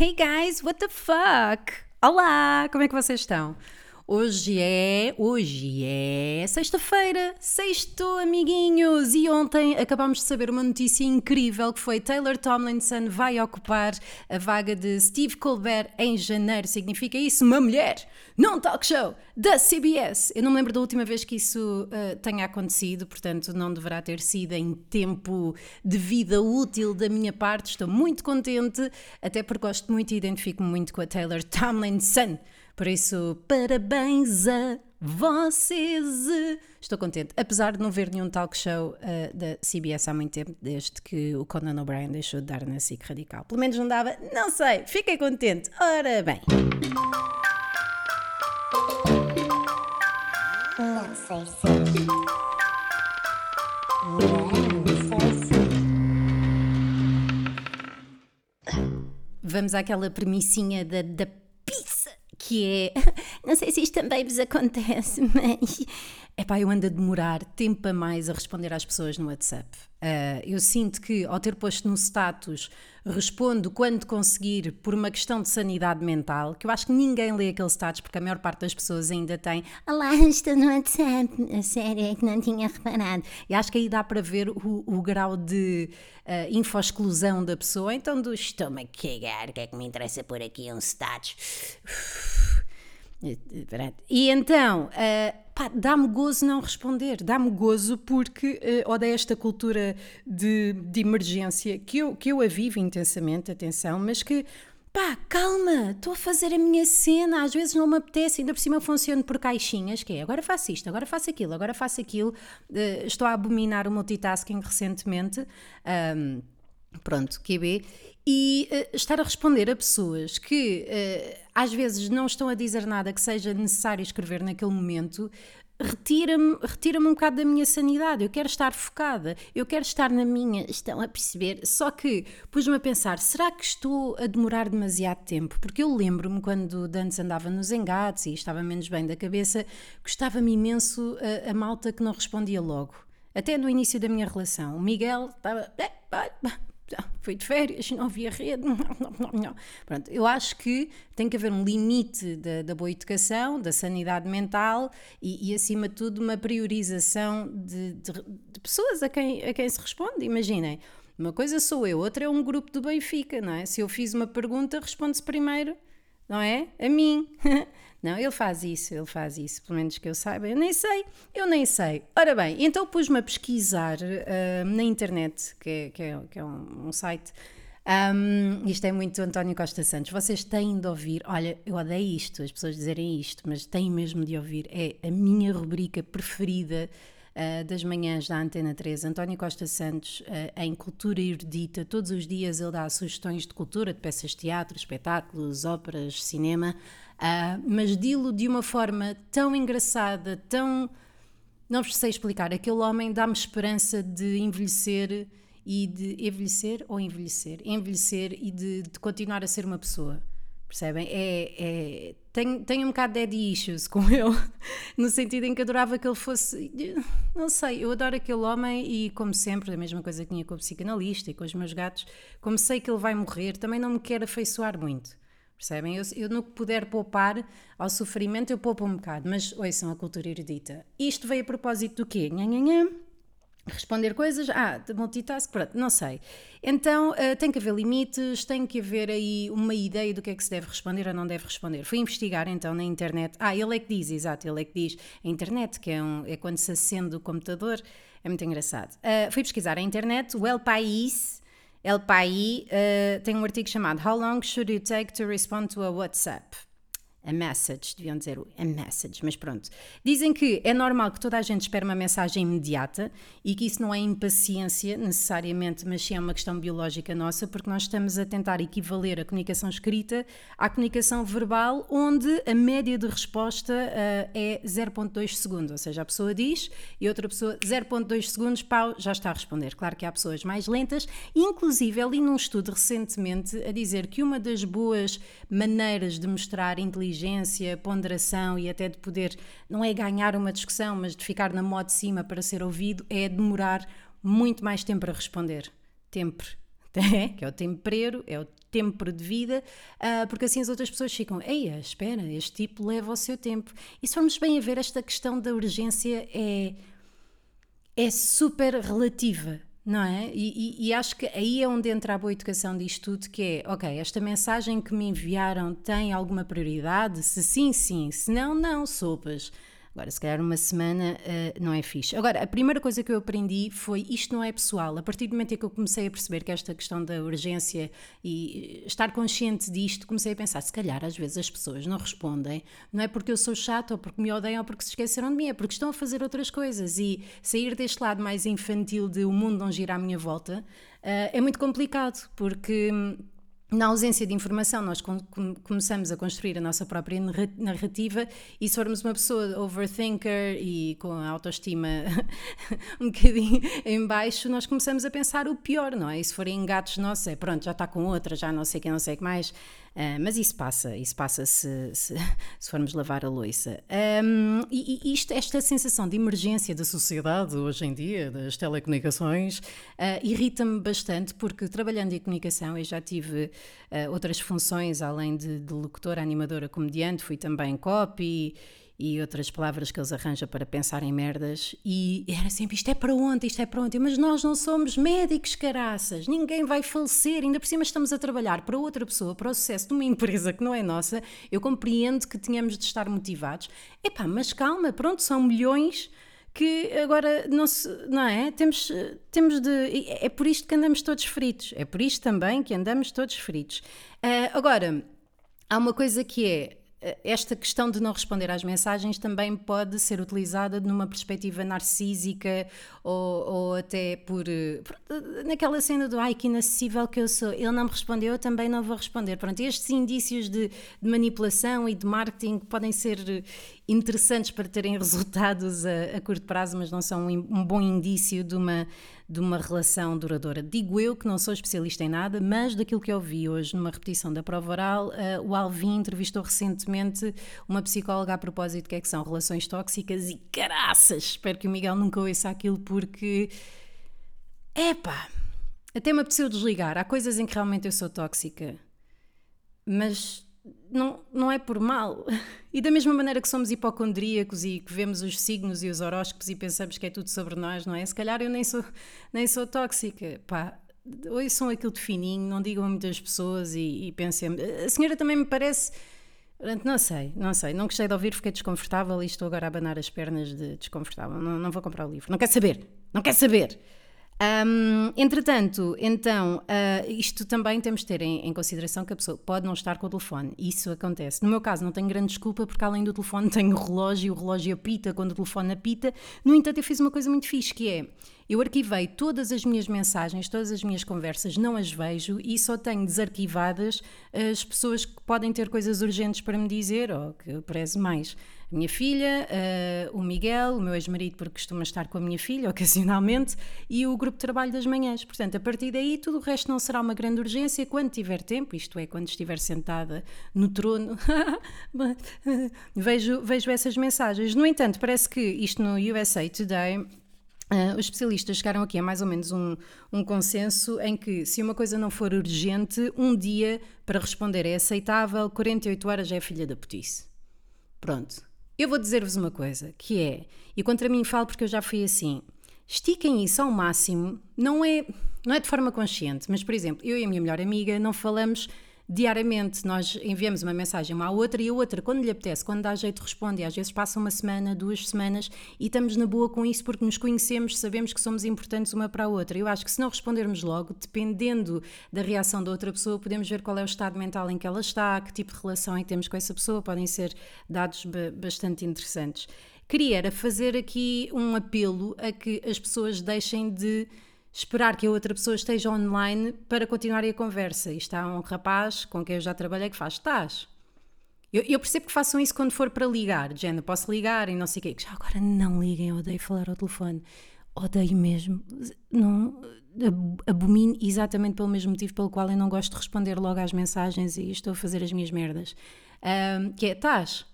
Hey guys, what the fuck? Olá, como é que vocês estão? Hoje é, hoje é sexta-feira, sexto amiguinhos, e ontem acabámos de saber uma notícia incrível que foi Taylor Tomlinson vai ocupar a vaga de Steve Colbert em janeiro. Significa isso, uma mulher num talk show da CBS. Eu não me lembro da última vez que isso uh, tenha acontecido, portanto não deverá ter sido em tempo de vida útil da minha parte. Estou muito contente, até porque gosto muito e identifico-me muito com a Taylor Tomlinson. Por isso, parabéns a vocês! Estou contente, apesar de não ver nenhum talk show uh, da CBS há muito tempo, desde que o Conan O'Brien deixou de dar na SIC Radical. Pelo menos não dava, não sei, fiquei contente. Ora bem. Não sei se. Não sei se. Vamos àquela premissinha da, da que é. Não sei se isto também vos acontece, mas. Epá, eu ando a demorar tempo a mais a responder às pessoas no WhatsApp. Uh, eu sinto que, ao ter posto no status, respondo quando conseguir por uma questão de sanidade mental, que eu acho que ninguém lê aquele status, porque a maior parte das pessoas ainda tem Olá, estou no WhatsApp. A sério, é que não tinha reparado. E acho que aí dá para ver o, o grau de uh, info-exclusão da pessoa. Então, do estou-me a cagar, o que é que me interessa por aqui um status? E então, uh, dá-me gozo não responder, dá-me gozo porque uh, odeio esta cultura de, de emergência que eu, que eu a vivo intensamente, atenção, mas que pá, calma, estou a fazer a minha cena, às vezes não me apetece, ainda por cima funciona por caixinhas, que é agora faço isto, agora faço aquilo, agora faço aquilo. Uh, estou a abominar o multitasking recentemente. Um, pronto, QB, e uh, estar a responder a pessoas que uh, às vezes não estão a dizer nada que seja necessário escrever naquele momento, retira-me retira um bocado da minha sanidade. Eu quero estar focada, eu quero estar na minha. Estão a perceber? Só que pus-me a pensar: será que estou a demorar demasiado tempo? Porque eu lembro-me quando antes andava nos engates e estava menos bem da cabeça, gostava-me imenso a, a malta que não respondia logo. Até no início da minha relação. O Miguel estava. Eh, foi de férias, não havia rede. Pronto, eu acho que tem que haver um limite da, da boa educação, da sanidade mental e, e, acima de tudo, uma priorização de, de, de, pessoas a quem, a quem se responde. Imaginem, uma coisa sou eu, outra é um grupo do Benfica, não é? Se eu fiz uma pergunta, responde-se primeiro, não é? A mim. Não, ele faz isso, ele faz isso, pelo menos que eu saiba. Eu nem sei, eu nem sei. Ora bem, então pus-me a pesquisar uh, na internet, que é, que é, que é um, um, site. Um, isto é muito António Costa Santos. Vocês têm de ouvir. Olha, eu odeio isto, as pessoas dizerem isto, mas têm mesmo de ouvir. É a minha rubrica preferida. Uh, das manhãs da Antena 3, António Costa Santos, uh, em Cultura Erudita. Todos os dias ele dá sugestões de cultura, de peças de teatro, espetáculos, óperas, cinema. Uh, mas dilo de uma forma tão engraçada, tão. Não vos sei explicar. Aquele homem dá-me esperança de envelhecer e de envelhecer ou envelhecer? Envelhecer e de, de continuar a ser uma pessoa. Percebem? É, é, tenho, tenho um bocado de daddy issues com ele, no sentido em que adorava que ele fosse. Não sei, eu adoro aquele homem e, como sempre, a mesma coisa que tinha com o psicanalista e com os meus gatos, como sei que ele vai morrer, também não me quero afeiçoar muito. Percebem? Eu, eu no que puder poupar ao sofrimento, eu poupo um bocado, mas ouçam a cultura erudita. Isto veio a propósito do quê? Nha, nha, nha. Responder coisas, ah, multitask, pronto, não sei. Então uh, tem que haver limites, tem que haver aí uma ideia do que é que se deve responder ou não deve responder. Fui investigar então na internet. Ah, ele é que diz, exato, ele é que diz. A internet, que é, um, é quando se acende o computador, é muito engraçado. Uh, fui pesquisar a internet, o El País El País uh, tem um artigo chamado How long should you take to respond to a WhatsApp? A message, deviam dizer a message, mas pronto. Dizem que é normal que toda a gente espere uma mensagem imediata e que isso não é impaciência necessariamente, mas sim é uma questão biológica nossa, porque nós estamos a tentar equivaler a comunicação escrita à comunicação verbal, onde a média de resposta uh, é 0,2 segundos, ou seja, a pessoa diz e outra pessoa 0,2 segundos, pau, já está a responder. Claro que há pessoas mais lentas, inclusive ali num estudo recentemente a dizer que uma das boas maneiras de mostrar inteligência inteligência, ponderação e até de poder, não é ganhar uma discussão, mas de ficar na moda de cima para ser ouvido, é demorar muito mais tempo a responder. Tempo, que é o tempero, é o tempo de vida, uh, porque assim as outras pessoas ficam, ei, espera, este tipo leva o seu tempo. E se formos bem a ver, esta questão da urgência é, é super relativa. Não é? E, e, e, acho que aí é onde entra a boa educação disto tudo, que é, ok, esta mensagem que me enviaram tem alguma prioridade? Se sim, sim. Se não, não, sopas. Agora, se calhar uma semana uh, não é fixe. Agora, a primeira coisa que eu aprendi foi isto não é pessoal. A partir do momento em que eu comecei a perceber que esta questão da urgência e estar consciente disto, comecei a pensar, se calhar às vezes as pessoas não respondem, não é porque eu sou chato ou porque me odeiam ou porque se esqueceram de mim, é porque estão a fazer outras coisas. E sair deste lado mais infantil de o mundo não gira à minha volta uh, é muito complicado, porque hum, na ausência de informação, nós começamos a construir a nossa própria narrativa e se formos uma pessoa overthinker e com a autoestima um bocadinho em baixo, nós começamos a pensar o pior, não é? E se forem engatos nossos, é pronto, já está com outra, já não sei quem, não sei o que mais. Uh, mas isso passa, isso passa se, se, se formos lavar a louça. Um, e, e isto, esta sensação de emergência da sociedade hoje em dia, das telecomunicações, uh, irrita-me bastante porque trabalhando em comunicação eu já tive uh, outras funções além de, de locutora, animadora, comediante, fui também copy e outras palavras que eles arranjam para pensar em merdas. E era sempre isto é para onde, isto é para onde. Mas nós não somos médicos, caraças. Ninguém vai falecer. Ainda por cima estamos a trabalhar para outra pessoa, para o sucesso de uma empresa que não é nossa. Eu compreendo que tínhamos de estar motivados. Epá, mas calma, pronto, são milhões que agora não, se, não é? Temos, temos de. É por isto que andamos todos fritos. É por isto também que andamos todos fritos. Uh, agora, há uma coisa que é esta questão de não responder às mensagens também pode ser utilizada numa perspectiva narcísica ou, ou até por, por, naquela cena do ai que inacessível que eu sou, ele não me respondeu, eu também não vou responder. Pronto, estes indícios de, de manipulação e de marketing podem ser interessantes para terem resultados a, a curto prazo, mas não são um, um bom indício de uma de uma relação duradoura. Digo eu que não sou especialista em nada, mas daquilo que eu vi hoje numa repetição da prova oral, uh, o Alvin entrevistou recentemente uma psicóloga a propósito do que é que são relações tóxicas e caraças! Espero que o Miguel nunca ouça aquilo porque. Epá! Até me apeteceu desligar. Há coisas em que realmente eu sou tóxica, mas não, não é por mal. E da mesma maneira que somos hipocondríacos e que vemos os signos e os horóscopos e pensamos que é tudo sobre nós, não é? Se calhar eu nem sou, nem sou tóxica. Pá, ouçam aquilo de fininho, não digam a muitas pessoas e, e pensem. A senhora também me parece. Não sei, não sei, não gostei de ouvir, fiquei desconfortável e estou agora a abanar as pernas de desconfortável. Não, não vou comprar o livro, não quer saber, não quer saber. Um, entretanto, então, uh, isto também temos de ter em, em, consideração que a pessoa pode não estar com o telefone. Isso acontece. No meu caso, não tenho grande desculpa, porque além do telefone tenho o relógio, e o relógio apita quando o telefone apita. No entanto, eu fiz uma coisa muito fixe, que é, eu arquivei todas as minhas mensagens, todas as minhas conversas, não as vejo e só tenho desarquivadas as pessoas que podem ter coisas urgentes para me dizer, ou que prezo mais a minha filha, uh, o Miguel, o meu ex-marido, porque costuma estar com a minha filha ocasionalmente, e o grupo de trabalho das manhãs. Portanto, a partir daí, tudo o resto não será uma grande urgência quando tiver tempo, isto é, quando estiver sentada no trono, vejo, vejo essas mensagens. No entanto, parece que isto no USA Today Uh, os especialistas chegaram aqui a mais ou menos um, um, consenso em que, se uma coisa não for urgente, um dia para responder é aceitável, 48 horas é filha da putice. Pronto. Eu vou dizer-vos uma coisa, que é, e contra mim falo porque eu já fui assim, estiquem isso ao máximo, não é, não é de forma consciente, mas por exemplo, eu e a minha melhor amiga não falamos diariamente nós enviamos uma mensagem uma à outra e a outra, quando lhe apetece, quando dá jeito, responde. Às vezes passa uma semana, duas semanas e estamos na boa com isso porque nos conhecemos, sabemos que somos importantes uma para a outra. Eu acho que se não respondermos logo, dependendo da reação da outra pessoa, podemos ver qual é o estado mental em que ela está, que tipo de relação é que temos com essa pessoa, podem ser dados bastante interessantes. Queria era fazer aqui um apelo a que as pessoas deixem de esperar que a outra pessoa esteja online para continuar a conversa. E está um rapaz com quem eu já trabalhei que faz, estás? Eu, eu, percebo que façam isso quando for para ligar, género, posso ligar e não sei o quê. Já agora não liguem, odeio falar ao telefone. Odeio mesmo. Não, abomino exatamente pelo mesmo motivo pelo qual eu não gosto de responder logo às mensagens e estou a fazer as minhas merdas. Um, que é, estás?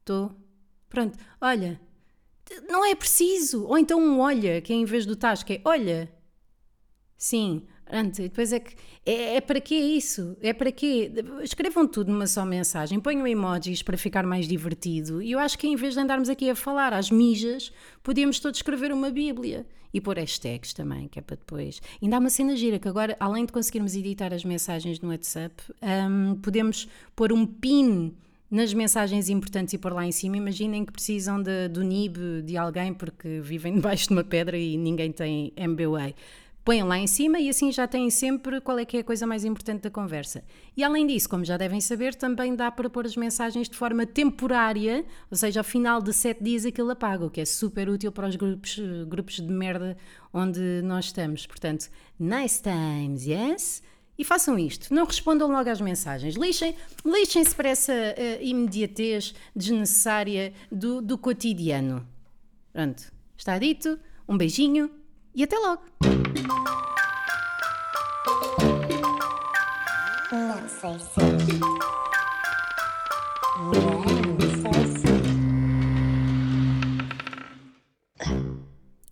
Estou. Pronto, olha, não é preciso. Ou então um olha, que é em vez do que é olha. Sim, antes, depois é que. É, é para que isso? É para quê? Escrevam tudo numa só mensagem, ponham emojis para ficar mais divertido. E eu acho que em vez de andarmos aqui a falar às mijas, podíamos todos escrever uma Bíblia e pôr hashtags também, que é para depois. Ainda há uma cena gira que agora, além de conseguirmos editar as mensagens no WhatsApp, um, podemos pôr um pin nas mensagens importantes e pôr lá em cima, imaginem que precisam de, do NIB de alguém porque vivem debaixo de uma pedra e ninguém tem MBA põem lá em cima e assim já têm sempre qual é que é a coisa mais importante da conversa. E além disso, como já devem saber, também dá para pôr as mensagens de forma temporária, ou seja, ao final de sete dias aquilo apaga, o que é super útil para os grupos, grupos de merda onde nós estamos. Portanto, nice times, yes? E façam isto, não respondam logo às mensagens, lixem, lixem-se para essa uh, imediatez desnecessária do, do cotidiano. Pronto, está dito, um beijinho e até logo! Não sei se.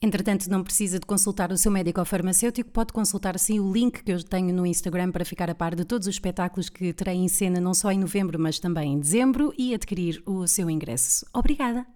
Entretanto, não precisa de consultar o seu médico ou farmacêutico, pode consultar sim o link que eu tenho no Instagram para ficar a par de todos os espetáculos que terei em cena, não só em novembro, mas também em dezembro, e adquirir o seu ingresso. Obrigada!